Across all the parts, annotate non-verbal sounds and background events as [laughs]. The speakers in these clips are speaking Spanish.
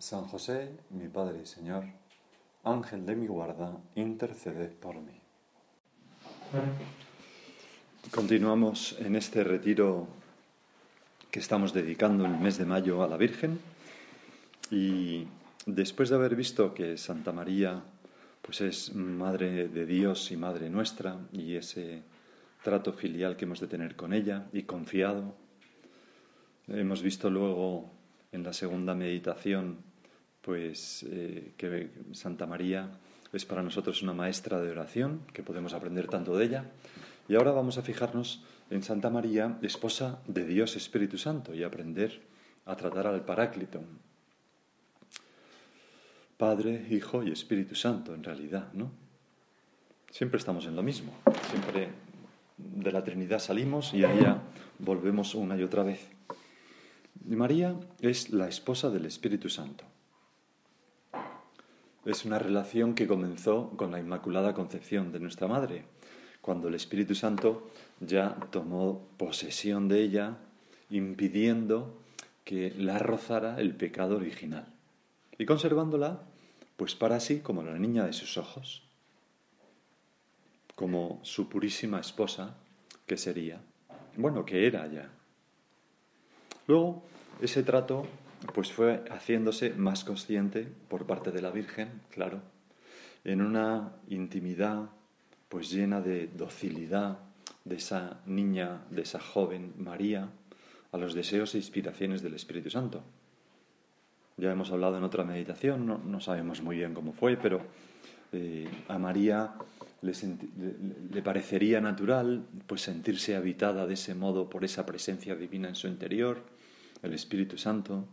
San José, mi Padre y Señor, Ángel de mi guarda, interceded por mí. Continuamos en este retiro que estamos dedicando el mes de mayo a la Virgen y después de haber visto que Santa María pues es madre de Dios y madre nuestra y ese trato filial que hemos de tener con ella y confiado, hemos visto luego en la segunda meditación pues eh, que Santa María es para nosotros una maestra de oración, que podemos aprender tanto de ella. Y ahora vamos a fijarnos en Santa María, esposa de Dios Espíritu Santo, y aprender a tratar al Paráclito. Padre, Hijo y Espíritu Santo, en realidad, ¿no? Siempre estamos en lo mismo, siempre de la Trinidad salimos y allá volvemos una y otra vez. María es la esposa del Espíritu Santo. Es una relación que comenzó con la Inmaculada Concepción de nuestra Madre, cuando el Espíritu Santo ya tomó posesión de ella, impidiendo que la rozara el pecado original, y conservándola, pues para sí, como la niña de sus ojos, como su purísima esposa, que sería, bueno, que era ya. Luego, ese trato pues fue haciéndose más consciente por parte de la Virgen, claro, en una intimidad pues llena de docilidad de esa niña, de esa joven María, a los deseos e inspiraciones del Espíritu Santo. Ya hemos hablado en otra meditación, no, sabemos muy bien cómo fue, pero eh, a María le, le, parecería natural pues sentirse habitada de ese modo por esa presencia divina en su interior, el Espíritu Santo,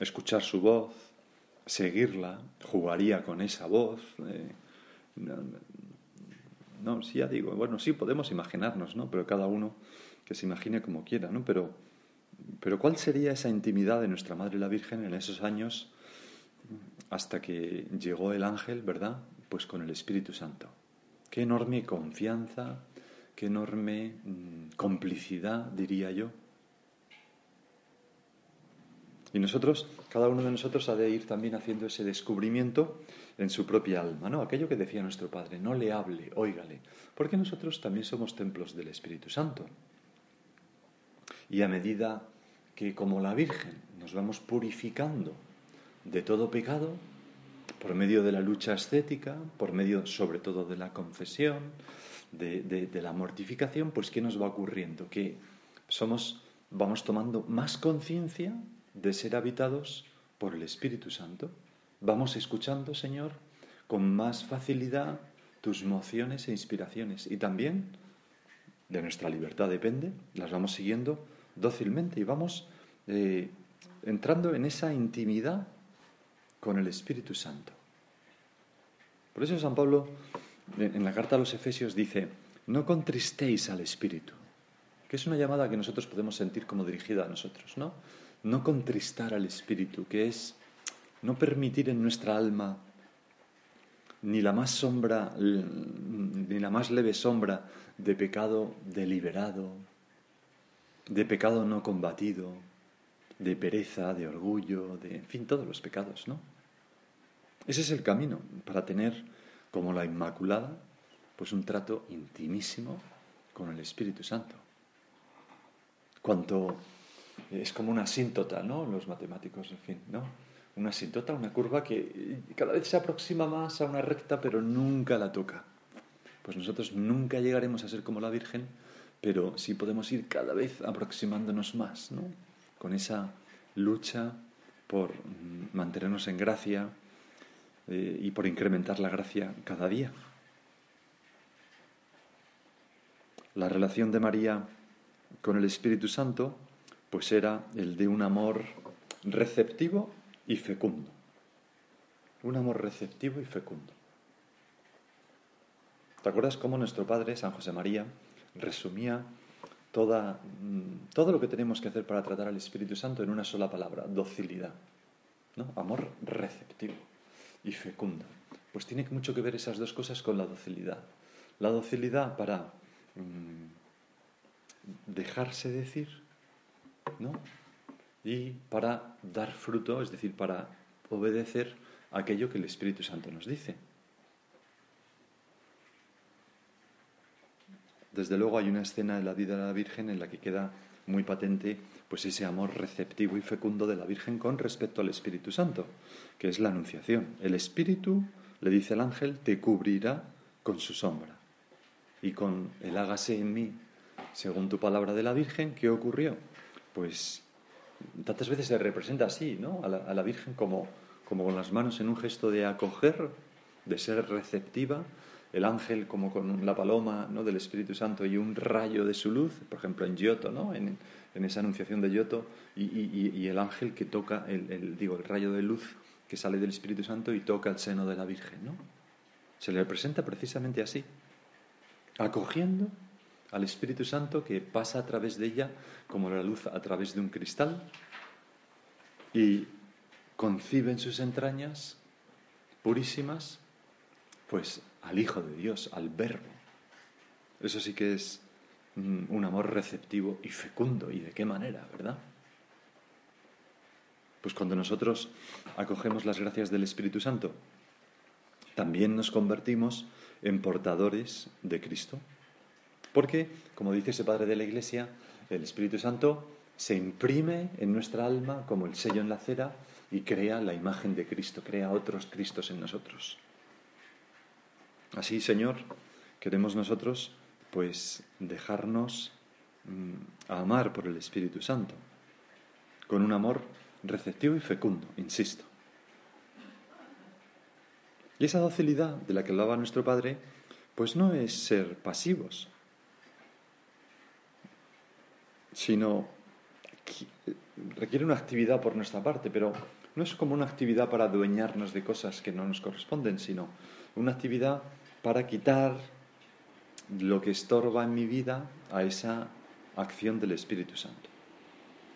escuchar su voz, seguirla, jugaría con esa voz. Eh, no, sí, ya digo, bueno, sí podemos imaginarnos, ¿no? Pero cada uno que se imagine como quiera, ¿no? Pero, pero ¿cuál sería esa intimidad de nuestra Madre la Virgen en esos años hasta que llegó el ángel, ¿verdad? Pues con el Espíritu Santo. Qué enorme confianza, qué enorme mm, complicidad, diría yo, y nosotros, cada uno de nosotros ha de ir también haciendo ese descubrimiento en su propia alma, ¿no? Aquello que decía nuestro Padre, no le hable, óigale, porque nosotros también somos templos del Espíritu Santo. Y a medida que como la Virgen nos vamos purificando de todo pecado, por medio de la lucha ascética, por medio sobre todo de la confesión, de, de la mortificación, pues ¿qué nos va ocurriendo? Que somos, vamos tomando más conciencia de ser habitados por el Espíritu Santo. Vamos escuchando, Señor, con más facilidad tus mociones e inspiraciones. Y también de nuestra libertad depende, las vamos siguiendo dócilmente y vamos eh, entrando en esa intimidad con el Espíritu Santo. Por eso San Pablo en la carta a los Efesios dice, no contristéis al Espíritu, que es una llamada que nosotros podemos sentir como dirigida a nosotros, ¿no? No contristar al Espíritu, que es no permitir en nuestra alma ni la más sombra, ni la más leve sombra de pecado deliberado, de pecado no combatido, de pereza, de orgullo, de, en fin, todos los pecados, ¿no? Ese es el camino para tener, como la Inmaculada, pues un trato intimísimo con el Espíritu Santo. Cuanto es como una asíntota, ¿no? Los matemáticos, en fin, ¿no? Una asíntota, una curva que cada vez se aproxima más a una recta, pero nunca la toca. Pues nosotros nunca llegaremos a ser como la Virgen, pero sí podemos ir cada vez aproximándonos más, ¿no? Con esa lucha por mantenernos en gracia eh, y por incrementar la gracia cada día. La relación de María con el Espíritu Santo pues era el de un amor receptivo y fecundo. un amor receptivo y fecundo. ¿Te acuerdas cómo nuestro Padre, San José María, resumía toda, mm, todo lo que tenemos que hacer para tratar al Espíritu Santo en una sola palabra, docilidad? ¿no? Amor receptivo y fecundo. Pues tiene mucho que ver esas dos cosas con la docilidad. La docilidad para mm, dejarse decir, ¿no? Y para dar fruto, es decir, para obedecer aquello que el Espíritu Santo nos dice. Desde luego hay una escena de la vida de la Virgen en la que queda muy patente pues ese amor receptivo y fecundo de la Virgen con respecto al Espíritu Santo, que es la anunciación. El Espíritu, le dice el ángel, te cubrirá con su sombra. Y con el hágase en mí, según tu palabra de la Virgen, ¿qué ocurrió? Pues tantas veces se representa así, ¿no? A la, Virgen como, como con las manos en un gesto de acoger, de ser receptiva, el ángel como con la paloma ¿no? del Espíritu Santo y un rayo de su luz, por ejemplo en Giotto, ¿no? en, esa anunciación de Giotto, y, el ángel que toca, el, digo, el rayo de luz que sale del Espíritu Santo y toca el seno de la Virgen. ¿no? Se le representa precisamente así, acogiendo al Espíritu Santo que pasa a través de ella como la luz a través de un cristal y concibe en sus entrañas purísimas, pues al Hijo de Dios, al Verbo. Eso sí que es mm, un amor receptivo y fecundo. ¿Y de qué manera, verdad? Pues cuando nosotros acogemos las gracias del Espíritu Santo, también nos convertimos en portadores de Cristo. Porque, como dice ese Padre de la Iglesia, el Espíritu Santo se imprime en nuestra alma como el sello en la cera y crea la imagen de Cristo, crea otros Cristos en nosotros. Así, Señor, queremos nosotros pues dejarnos mm, amar por el Espíritu Santo, con un amor receptivo y fecundo, insisto. Y esa docilidad de la que hablaba nuestro Padre, pues no es ser pasivos, sino requiere una actividad por nuestra parte, pero no es como una actividad para adueñarnos de cosas que no nos corresponden, sino una actividad para quitar lo que estorba en mi vida a esa acción del Espíritu Santo.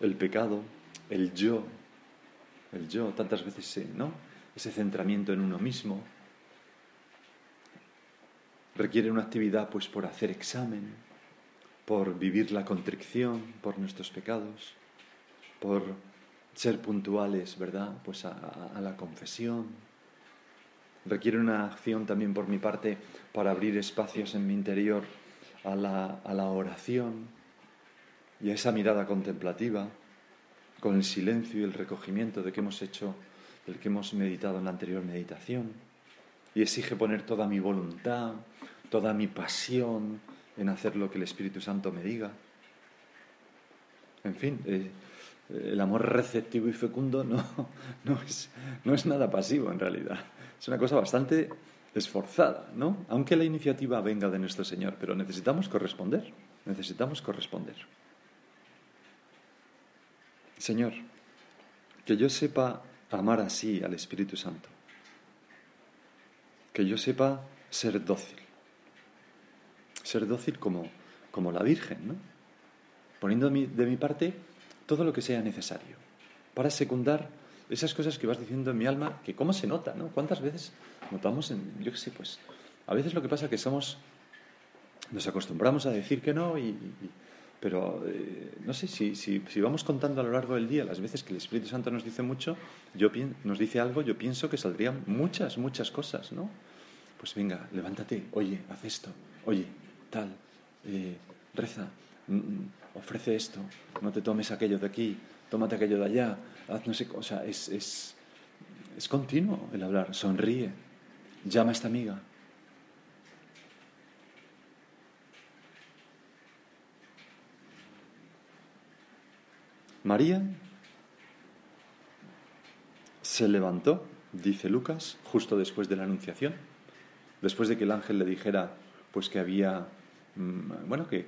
El pecado, el yo, el yo, tantas veces, ¿no? Ese centramiento en uno mismo. Requiere una actividad, pues, por hacer examen, por vivir la contrición por nuestros pecados, por ser puntuales, ¿verdad? Pues a la confesión, Requiere una acción también por mi parte para abrir espacios en mi interior a la, a la oración y a esa mirada contemplativa, con el silencio y el recogimiento de que hemos hecho, del que hemos meditado en la anterior meditación. Y exige poner toda mi voluntad, toda mi pasión en hacer lo que el Espíritu Santo me diga. En fin, eh, el amor receptivo y fecundo no, [laughs] no, es, no es nada pasivo en realidad. Es una cosa bastante esforzada, ¿no? Aunque la iniciativa venga de nuestro Señor, pero necesitamos corresponder, necesitamos corresponder. Señor, que yo sepa amar así al Espíritu Santo, que yo sepa ser dócil, ser dócil como, como la Virgen, ¿no? Poniendo de mi parte todo lo que sea necesario para secundar esas cosas que vas diciendo en mi alma, que cómo se nota, ¿no? ¿Cuántas veces notamos en, yo qué sé, pues, a veces lo que pasa es que somos, nos acostumbramos a decir que no, y, pero eh, no sé, si, si, si, vamos contando a lo largo del día las veces que el Espíritu Santo nos dice mucho, yo nos dice algo, yo pienso que saldrían muchas, muchas cosas, ¿no? Pues venga, levántate, oye, haz esto, oye, tal, eh, reza, mm, mm, ofrece esto, no te tomes aquello de aquí, tómate aquello de allá, haz no sé, o sea, es, es, es continuo el hablar, sonríe, llama a esta amiga. María se levantó, dice Lucas, justo después de la anunciación, después de que el ángel le dijera pues que había bueno, que,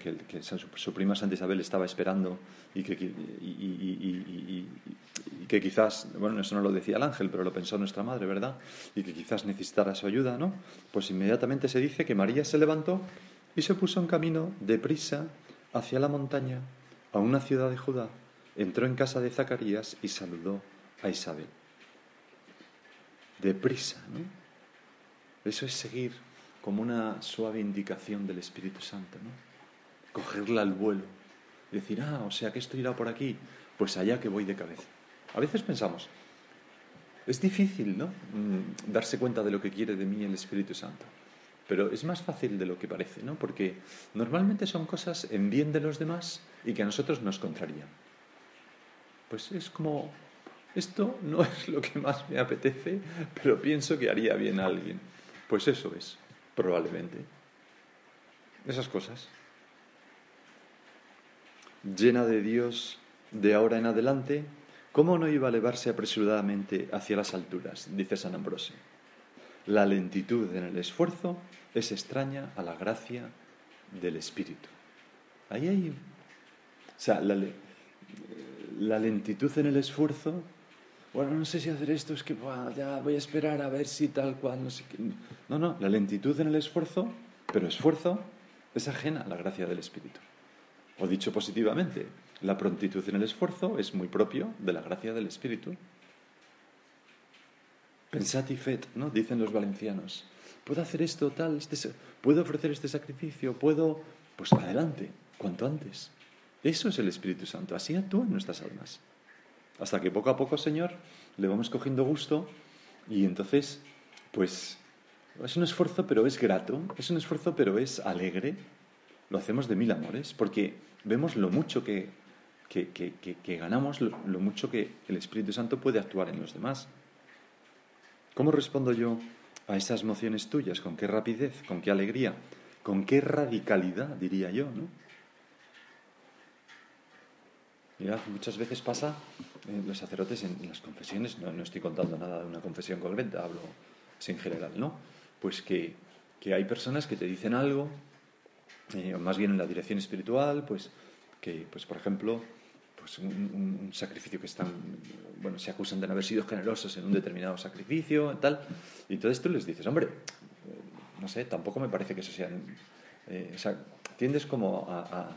su, prima Santa Isabel estaba esperando y que, y, que quizás, bueno, eso no lo decía el ángel, pero lo pensó nuestra madre, ¿verdad? Y que quizás necesitara su ayuda, ¿no? Pues inmediatamente se dice que María se levantó y se puso en camino deprisa hacia la montaña, a una ciudad de Judá, entró en casa de Zacarías y saludó a Isabel. Deprisa, ¿no? Eso es seguir como una suave indicación del Espíritu Santo, ¿no? Cogerla al vuelo. Decir, ah, o sea que esto irá por aquí, pues allá que voy de cabeza. A veces pensamos, es difícil, ¿no? Mm, darse cuenta de lo que quiere de mí el Espíritu Santo. Pero es más fácil de lo que parece, ¿no? Porque normalmente son cosas en bien de los demás y que a nosotros nos contrarían. Pues es como, esto no es lo que más me apetece, pero pienso que haría bien a alguien. Pues eso es probablemente. Esas cosas. Llena de Dios de ahora en adelante, ¿cómo no iba a elevarse apresuradamente hacia las alturas? Dice San Ambrosio. La lentitud en el esfuerzo es extraña a la gracia del Espíritu. Ahí hay. O sea, la, la lentitud en el esfuerzo bueno, no sé si hacer esto, es que ya voy a esperar a ver si tal cual, no sé qué. No, no, la lentitud en el esfuerzo, pero esfuerzo es ajena a la gracia del Espíritu. O dicho positivamente, la prontitud en el esfuerzo es muy propio de la gracia del Espíritu. Pensad y fet, ¿no? Dicen los valencianos. ¿Puedo hacer esto, tal? Este, ¿Puedo ofrecer este sacrificio? ¿Puedo? Pues adelante, cuanto antes. Eso es el Espíritu Santo. Así actúa en nuestras almas. Hasta que poco a poco, Señor, le vamos cogiendo gusto y entonces, pues, es un esfuerzo, pero es grato, es un esfuerzo, pero es alegre. Lo hacemos de mil amores, porque vemos lo mucho que, que, ganamos, lo, mucho que el Espíritu Santo puede actuar en los demás. ¿Cómo respondo yo a esas mociones tuyas? ¿Con qué rapidez? ¿Con qué alegría? ¿Con qué radicalidad, diría yo? ¿no? Mirad, muchas veces pasa, eh, los sacerdotes en, las confesiones, no, estoy contando nada de una confesión concreta, hablo en general, ¿no? Pues que, hay personas que te dicen algo, eh, más bien en la dirección espiritual, pues que, pues por ejemplo, pues un, sacrificio que están, bueno, se acusan de no haber sido generosos en un determinado sacrificio, tal, y entonces tú les dices, hombre, no sé, tampoco me parece que eso sea, eh, o sea, tiendes como a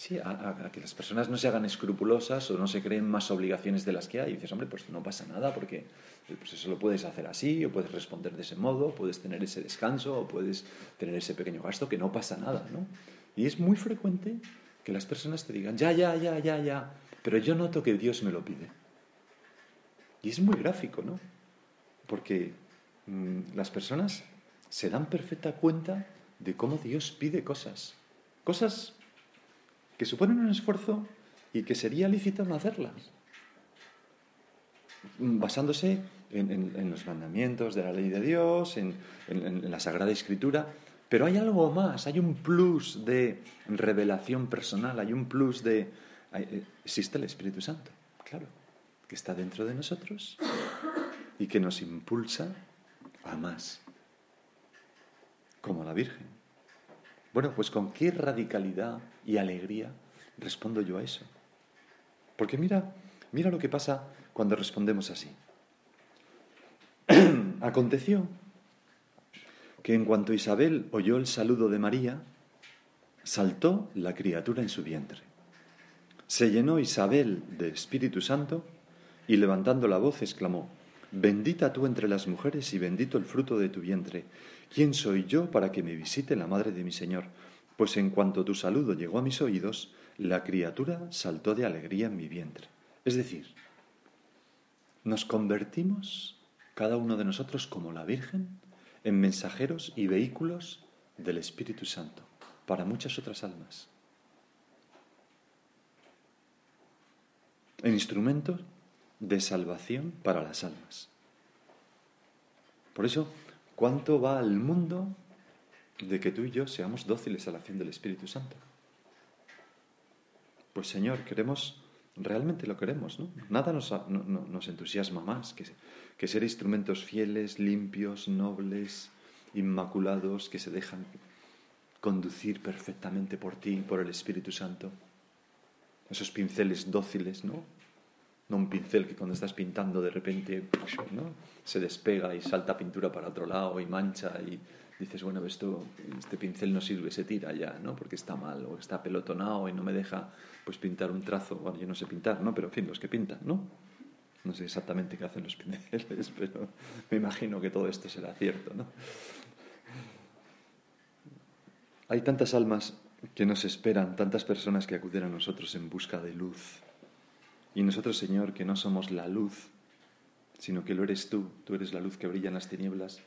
Sí, a, que las personas no se hagan escrupulosas o no se creen más obligaciones de las que hay. Y dices, hombre, pues no pasa nada porque eh, pues eso lo puedes hacer así, o puedes responder de ese modo, puedes tener ese descanso, o puedes tener ese pequeño gasto, que no pasa nada, ¿no? Y es muy frecuente que las personas te digan, ya, ya, ya, ya, ya, pero yo noto que Dios me lo pide. Y es muy gráfico, ¿no? Porque mm, las personas se dan perfecta cuenta de cómo Dios pide cosas. Cosas que suponen un esfuerzo y que sería lícito no hacerlas, basándose en, los mandamientos de la ley de Dios, en, la Sagrada Escritura, pero hay algo más, hay un plus de revelación personal, hay un plus de... Eh, existe el Espíritu Santo, claro, que está dentro de nosotros y que nos impulsa a más, como la Virgen. Bueno, pues con qué radicalidad y alegría respondo yo a eso. Porque mira, mira lo que pasa cuando respondemos así. [clears throat] Aconteció que en cuanto Isabel oyó el saludo de María, saltó la criatura en su vientre. Se llenó Isabel de Espíritu Santo y levantando la voz exclamó, Bendita tú entre las mujeres y bendito el fruto de tu vientre. ¿Quién soy yo para que me visite la madre de mi Señor? Pues en cuanto tu saludo llegó a mis oídos, la criatura saltó de alegría en mi vientre. Es decir, nos convertimos, cada uno de nosotros como la Virgen, en mensajeros y vehículos del Espíritu Santo para muchas otras almas. En instrumentos de salvación para las almas. Por eso, ¿cuánto va al mundo de que tú y yo seamos dóciles a la acción del Espíritu Santo? Pues Señor, queremos, realmente lo queremos, ¿no? Nada nos, entusiasma más que, que ser instrumentos fieles, limpios, nobles, inmaculados que se dejan conducir perfectamente por ti, por el Espíritu Santo. Esos pinceles dóciles, ¿no? No un pincel que cuando estás pintando de repente se despega y salta pintura para otro lado y mancha y dices, bueno, esto, este pincel no sirve, se tira ya, ¿no? Porque está mal o está pelotonado y no me deja pues pintar un trazo. Bueno, yo no sé pintar, ¿no? Pero en fin, los que pintan, ¿no? No sé exactamente qué hacen los [laughs] pinceles, pero me imagino que todo esto será cierto, ¿no? Hay tantas almas que nos esperan, tantas personas que acuden a nosotros en busca de luz. Y nosotros, Señor, que no somos la luz, sino que lo eres tú, tú eres la luz que brilla en las tinieblas.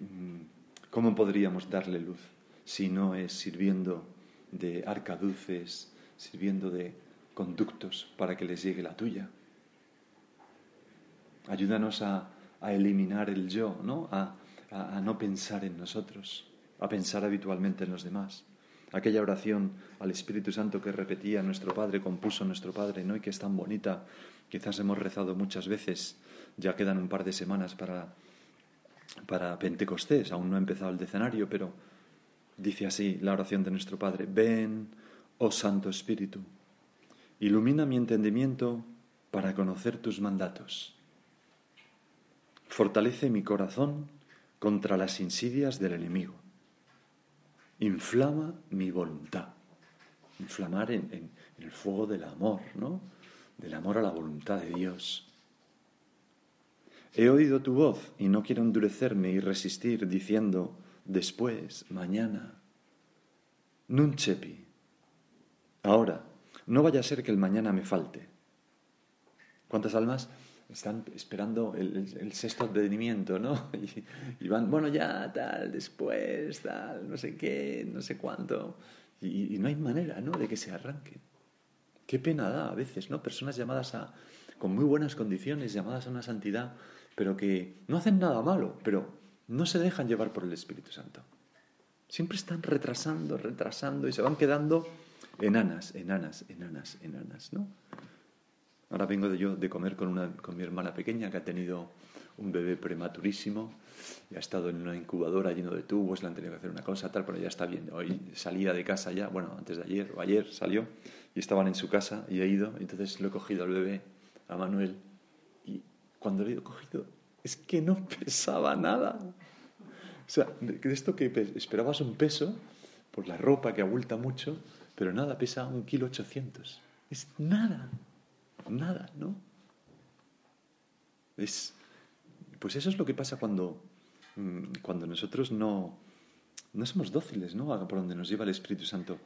Mm, ¿Cómo podríamos darle luz si no es sirviendo de arcaduces, sirviendo de conductos para que les llegue la tuya? Ayúdanos a, eliminar el yo, ¿no? a no pensar en nosotros a pensar habitualmente en los demás. Aquella oración al Espíritu Santo que repetía nuestro Padre, compuso nuestro Padre, ¿no? Y que es tan bonita, quizás hemos rezado muchas veces, ya quedan un par de semanas para, para Pentecostés, aún no ha empezado el decenario, pero dice así la oración de nuestro Padre, ven, oh Santo Espíritu, ilumina mi entendimiento para conocer tus mandatos. Fortalece mi corazón contra las insidias del enemigo inflama mi voluntad. Inflamar en, el fuego del amor, ¿no? Del amor a la voluntad de Dios. He oído tu voz y no quiero endurecerme y resistir diciendo después, mañana. Nunchepi. Ahora, no vaya a ser que el mañana me falte. ¿Cuántas almas están esperando el, sexto advenimiento, ¿no? [laughs] Y, van, bueno, ya, tal, después, tal, no sé qué, no sé cuánto. Y, no hay manera, ¿no?, de que se arranque. Qué pena da a veces, ¿no? Personas llamadas a, con muy buenas condiciones, llamadas a una santidad, pero que no hacen nada malo, pero no se dejan llevar por el Espíritu Santo. Siempre están retrasando, retrasando y se van quedando enanas, enanas, enanas, enanas, ¿no? Ahora vengo de yo de comer con, una, con mi hermana pequeña que ha tenido un bebé prematurísimo y ha estado en una incubadora lleno de tubos, le han tenido que hacer una cosa, tal, pero ya está bien. Hoy salía de casa ya, bueno, antes de ayer o ayer salió y estaban en su casa y he ido, entonces lo he cogido al bebé, a Manuel, y cuando lo he cogido es que no [laughs] pesaba nada. O sea, de esto que esperabas un peso por la ropa que abulta mucho, pero nada, pesa un kilo ochocientos. Es nada nada, ¿no? Es, pues eso es lo que pasa cuando, mm, cuando nosotros no, no somos dóciles, ¿no? Por donde nos lleva el Espíritu Santo.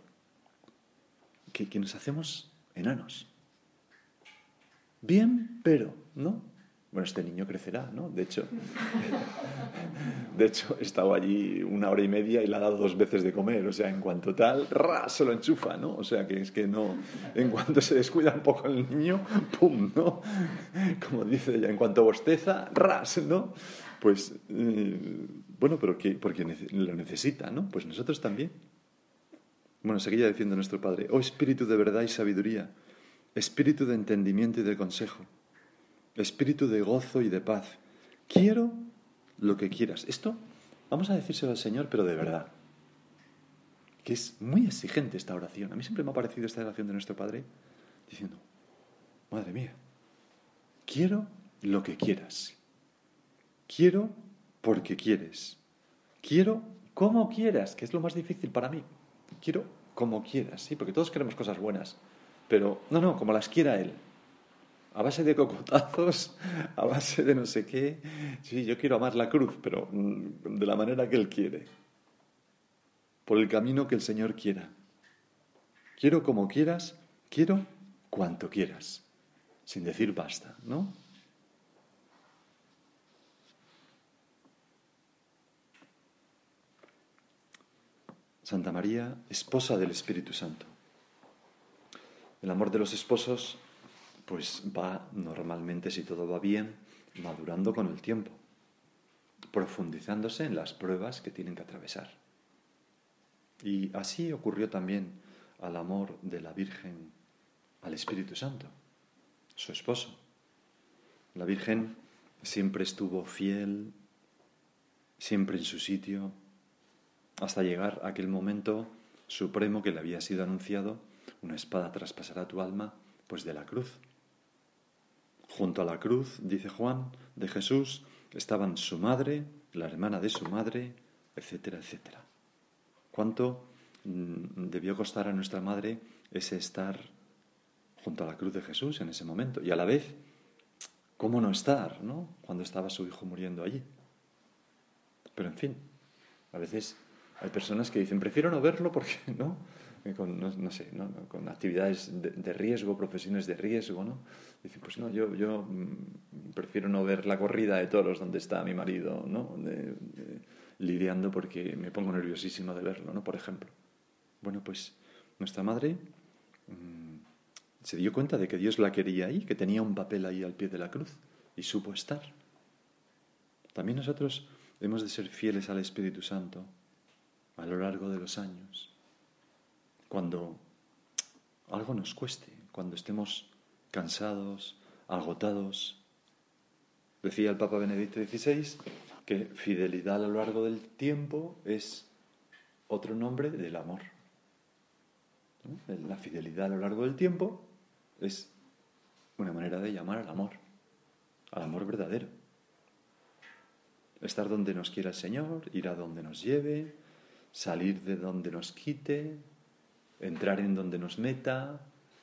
Que, que nos hacemos enanos. Bien, pero, ¿no? Bueno, este niño crecerá, ¿no? De hecho, [laughs] de hecho, he estado allí una hora y media y le ha dado dos veces de comer, o sea, en cuanto tal, ¡ra! se lo enchufa, ¿no? O sea, que es que no, en cuanto se descuida un poco el niño, ¡pum! ¿no? Como dice ella, en cuanto bosteza, ¡ras! ¿no? Pues, eh, bueno, pero que, porque lo necesita, ¿no? Pues nosotros también. Bueno, seguía diciendo nuestro Padre, oh Espíritu de verdad y sabiduría, Espíritu de entendimiento y de consejo espíritu de gozo y de paz. Quiero lo que quieras. Esto vamos a decírselo al Señor, pero de verdad. Que es muy exigente esta oración. A mí siempre me ha parecido esta oración de nuestro Padre diciendo, Madre mía, quiero lo que quieras. Quiero porque quieres. Quiero como quieras, que es lo más difícil para mí. Quiero como quieras, sí, porque todos queremos cosas buenas. Pero no, no, como las quiera Él a base de cocotazos, a base de no sé qué. Sí, yo quiero amar la cruz, pero mm, de la manera que Él quiere, por el camino que el Señor quiera. Quiero como quieras, quiero cuanto quieras, sin decir basta, ¿no? Santa María, esposa del Espíritu Santo. El amor de los esposos pues va normalmente, si todo va bien, madurando con el tiempo, profundizándose en las pruebas que tienen que atravesar. Y así ocurrió también al amor de la Virgen al Espíritu Santo, su esposo. La Virgen siempre estuvo fiel, siempre en su sitio, hasta llegar a aquel momento supremo que le había sido anunciado, una espada traspasará tu alma, pues de la cruz. Junto a la cruz, dice Juan, de Jesús, estaban su madre, la hermana de su madre, etcétera, etcétera. ¿Cuánto mm, debió costar a nuestra madre ese estar junto a la cruz de Jesús en ese momento? Y a la vez, ¿cómo no estar, no? Cuando estaba su hijo muriendo allí. Pero en fin, a veces hay personas que dicen, prefiero no verlo porque, [laughs] ¿no? Con, no, sé, con actividades de, riesgo, profesiones de riesgo, ¿no? Dicen, pues no, yo, yo mm, prefiero no ver la corrida de toros donde está mi marido, ¿no? lidiando porque me pongo nerviosísimo de verlo, ¿no? Por ejemplo. Bueno, pues nuestra madre mm, se dio cuenta de que Dios la quería ahí, que tenía un papel ahí al pie de la cruz y supo estar. También nosotros hemos de ser fieles al Espíritu Santo a lo largo de los años. Cuando algo nos cueste, cuando estemos cansados, agotados. Decía el Papa Benedicto XVI que fidelidad a lo largo del tiempo es otro nombre del amor. La fidelidad a lo largo del tiempo es una manera de llamar al amor, al amor verdadero. Estar donde nos quiera el Señor, ir a donde nos lleve, salir de donde nos quite, entrar en donde nos meta,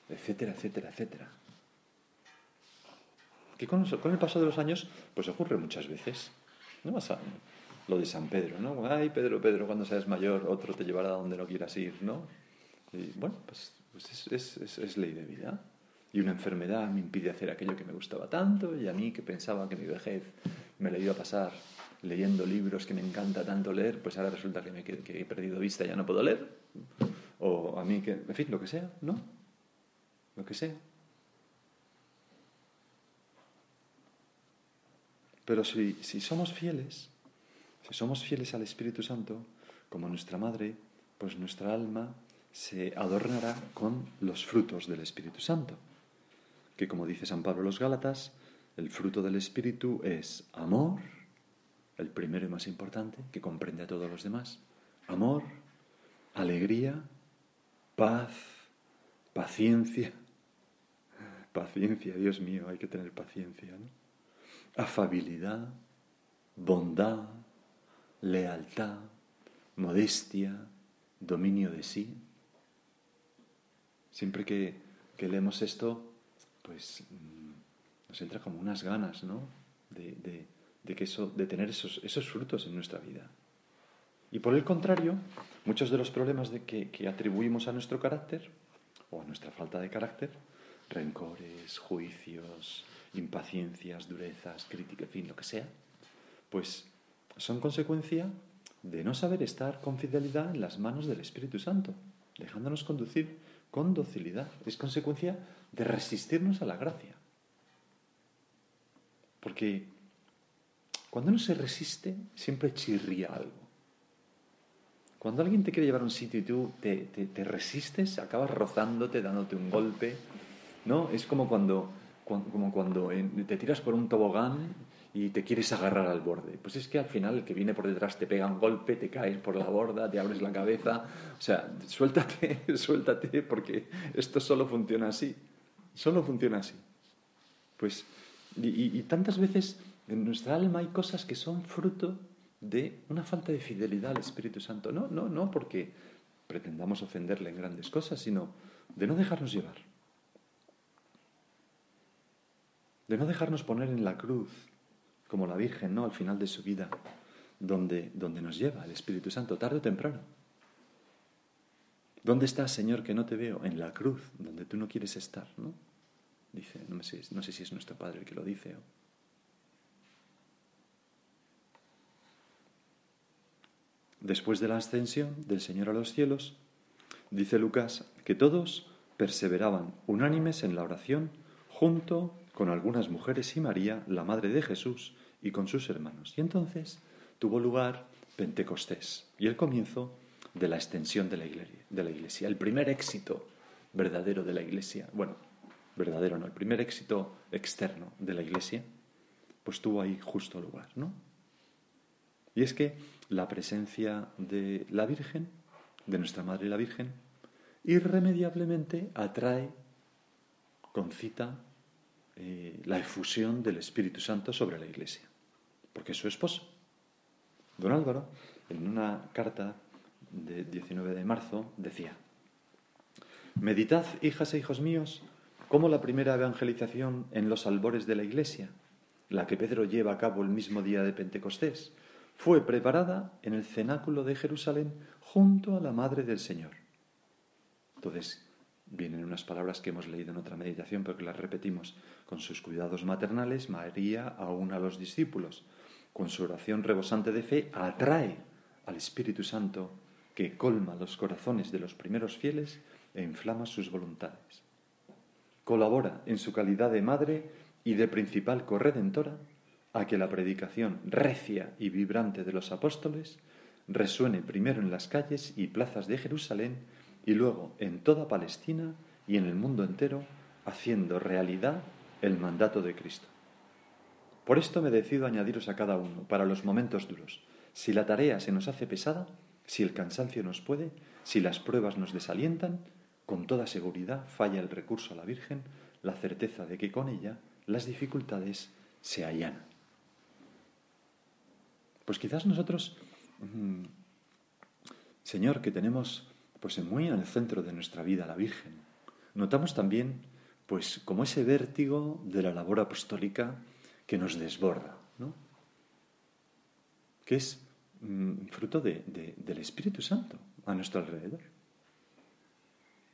etcétera, etcétera, etcétera. Que con, el paso de los años, pues ocurre muchas veces. ¿No pasa? Lo de San Pedro, ¿no? Ay, Pedro, Pedro, cuando seas mayor, otro te llevará a donde no quieras ir, ¿no? Y bueno, pues, pues es, ley de vida. Y una enfermedad me impide hacer aquello que me gustaba tanto, y a mí que pensaba que mi vejez me la iba a pasar leyendo libros que me encanta tanto leer, pues ahora resulta que, he perdido vista y ya no puedo leer. O a mí que, en fin, lo que sea, ¿no? Lo que sea. Pero si, si somos fieles, si somos fieles al Espíritu Santo, como nuestra madre, pues nuestra alma se adornará con los frutos del Espíritu Santo. Que como dice San Pablo los Gálatas, el fruto del Espíritu es amor, el primero y más importante, que comprende a todos los demás. Amor, alegría, paz, paciencia. Paciencia, Dios mío, hay que tener paciencia, ¿no? Afabilidad, bondad, lealtad, modestia, dominio de sí. Siempre que, leemos esto, pues mm, nos entra como unas ganas, ¿no? de, de, que eso, de tener esos, esos frutos en nuestra vida. Y por el contrario, muchos de los problemas que, que, atribuimos a nuestro carácter o a nuestra falta de carácter, rencores, juicios, impaciencias, durezas, crítica, en fin, lo que sea, pues son consecuencia de no saber estar con fidelidad en las manos del Espíritu Santo, dejándonos conducir con docilidad. Es consecuencia de resistirnos a la gracia. Porque cuando uno se resiste, siempre chirría algo. Cuando alguien te quiere llevar a un sitio y tú te, resistes, acabas rozándote, dándote un golpe. ¿no? Es como cuando, como cuando te tiras por un tobogán y te quieres agarrar al borde. Pues es que al final el que viene por detrás te pega un golpe, te caes por la borda, te abres la cabeza. O sea, suéltate, [laughs] suéltate, porque esto solo funciona así. Solo funciona así. Pues, y tantas veces en nuestra alma hay cosas que son fruto de una falta de fidelidad al Espíritu Santo. No, no, no porque pretendamos ofenderle en grandes cosas, sino de no dejarnos llevar. De no dejarnos poner en la cruz, como la Virgen, ¿no? Al final de su vida, donde, donde nos lleva el Espíritu Santo, tarde o temprano. ¿Dónde estás, Señor, que no te veo? En la cruz, donde tú no quieres estar, ¿no? Dice, no, sé, no sé si es nuestro Padre el que lo dice. O, después de la ascensión del Señor a los cielos, dice Lucas que todos perseveraban unánimes en la oración junto con algunas mujeres y María, la madre de Jesús, y con sus hermanos. Y entonces tuvo lugar Pentecostés y el comienzo de la extensión de la iglesia, de la iglesia el primer éxito verdadero de la iglesia, bueno, verdadero no, el primer éxito externo de la iglesia, pues tuvo ahí justo lugar, ¿no? Y es que la presencia de la Virgen, de nuestra Madre la Virgen, irremediablemente atrae, concita, eh, la efusión del Espíritu Santo sobre la Iglesia, porque su esposo. Don Álvaro, en una carta de 19 de marzo, decía, Meditad, hijas e hijos míos, cómo la primera evangelización en los albores de la Iglesia, la que Pedro lleva a cabo el mismo día de Pentecostés, fue preparada en el cenáculo de Jerusalén junto a la Madre del Señor. Entonces, vienen unas palabras que hemos leído en otra meditación, pero que las repetimos. Con sus cuidados maternales, María aún a los discípulos. Con su oración rebosante de fe, atrae al Espíritu Santo que colma los corazones de los primeros fieles e inflama sus voluntades. Colabora en su calidad de madre y de principal corredentora a que la predicación recia y vibrante de los apóstoles resuene primero en las calles y plazas de Jerusalén y luego en toda Palestina y en el mundo entero, haciendo realidad el mandato de Cristo. Por esto me decido añadiros a cada uno, para los momentos duros, si la tarea se nos hace pesada, si el cansancio nos puede, si las pruebas nos desalientan, con toda seguridad falla el recurso a la Virgen, la certeza de que con ella las dificultades se allanan. Pues quizás nosotros, mm, Señor, que tenemos pues muy en el centro de nuestra vida la Virgen, notamos también pues como ese vértigo de la labor apostólica que nos desborda, ¿no? que es mm, fruto del Espíritu Santo a nuestro alrededor.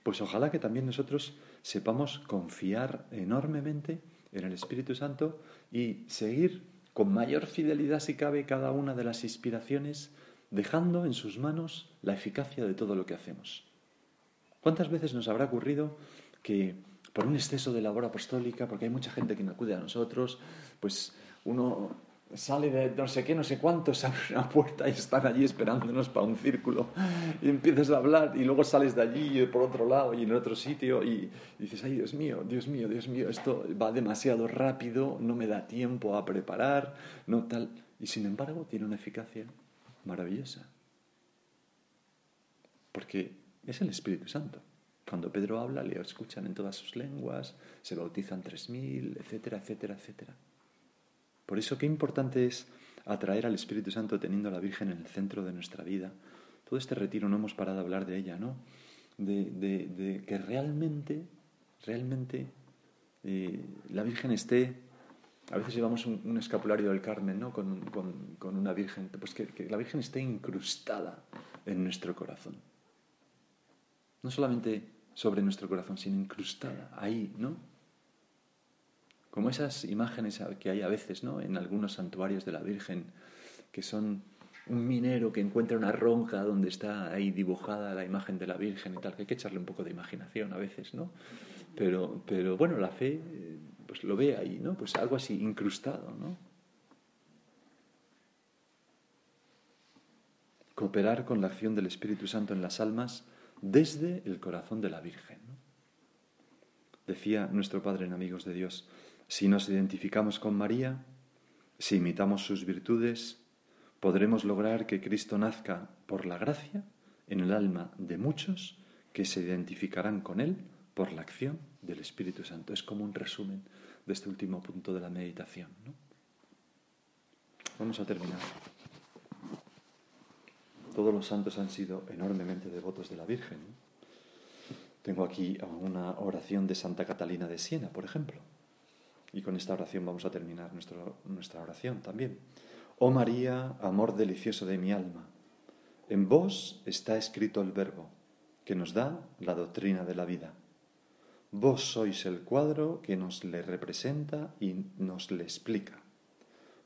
Pues ojalá que también nosotros sepamos confiar enormemente en el Espíritu Santo y seguir con mayor fidelidad si cabe cada una de las inspiraciones, dejando en sus manos la eficacia de todo lo que hacemos. ¿Cuántas veces nos habrá ocurrido que por un exceso de labor apostólica, porque hay mucha gente que no acude a nosotros, pues uno sale de no sé qué, no sé cuántos, [laughs] abre una puerta y están allí esperándonos para un círculo y empiezas a hablar y luego sales de allí y por otro lado y en otro sitio y dices, ay Dios mío, Dios mío, Dios mío, esto va demasiado rápido, no me da tiempo a preparar, no tal. Y sin embargo tiene una eficacia maravillosa. Porque es el Espíritu Santo. Cuando Pedro habla, le escuchan en todas sus lenguas, se bautizan tres mil, etcétera, etcétera, etcétera. Por eso qué importante es atraer al Espíritu Santo teniendo a la Virgen en el centro de nuestra vida. Todo este retiro no hemos parado de hablar de ella, ¿no? De, que realmente, realmente eh, la Virgen esté... A veces llevamos un, escapulario del Carmen, ¿no? Con, una Virgen. Pues que, que la Virgen esté incrustada en nuestro corazón. No solamente sobre nuestro corazón, sino incrustada ahí, ¿no? Como esas imágenes que hay a veces ¿no? en algunos santuarios de la Virgen, que son un minero que encuentra una ronca donde está ahí dibujada la imagen de la Virgen y tal, que hay que echarle un poco de imaginación a veces, ¿no? Pero, pero bueno, la fe pues lo ve ahí, ¿no? Pues algo así incrustado, ¿no? Cooperar con la acción del Espíritu Santo en las almas desde el corazón de la Virgen. Decía nuestro Padre en Amigos de Dios, si nos identificamos con María, si imitamos sus virtudes, podremos lograr que Cristo nazca por la gracia en el alma de muchos que se identificarán con Él por la acción del Espíritu Santo. Es como un resumen de este último punto de la meditación. Vamos a terminar. Todos los santos han sido enormemente devotos de la Virgen. Tengo aquí una oración de Santa Catalina de Siena, por ejemplo. Y con esta oración vamos a terminar nuestra oración también. Oh María, amor delicioso de mi alma, en vos está escrito el verbo que nos da la doctrina de la vida. Vos sois el cuadro que nos le representa y nos le explica.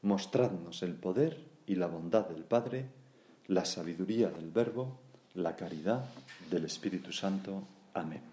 Mostradnos el poder y la bondad del Padre, la sabiduría del Verbo, la caridad del Espíritu Santo. Amén.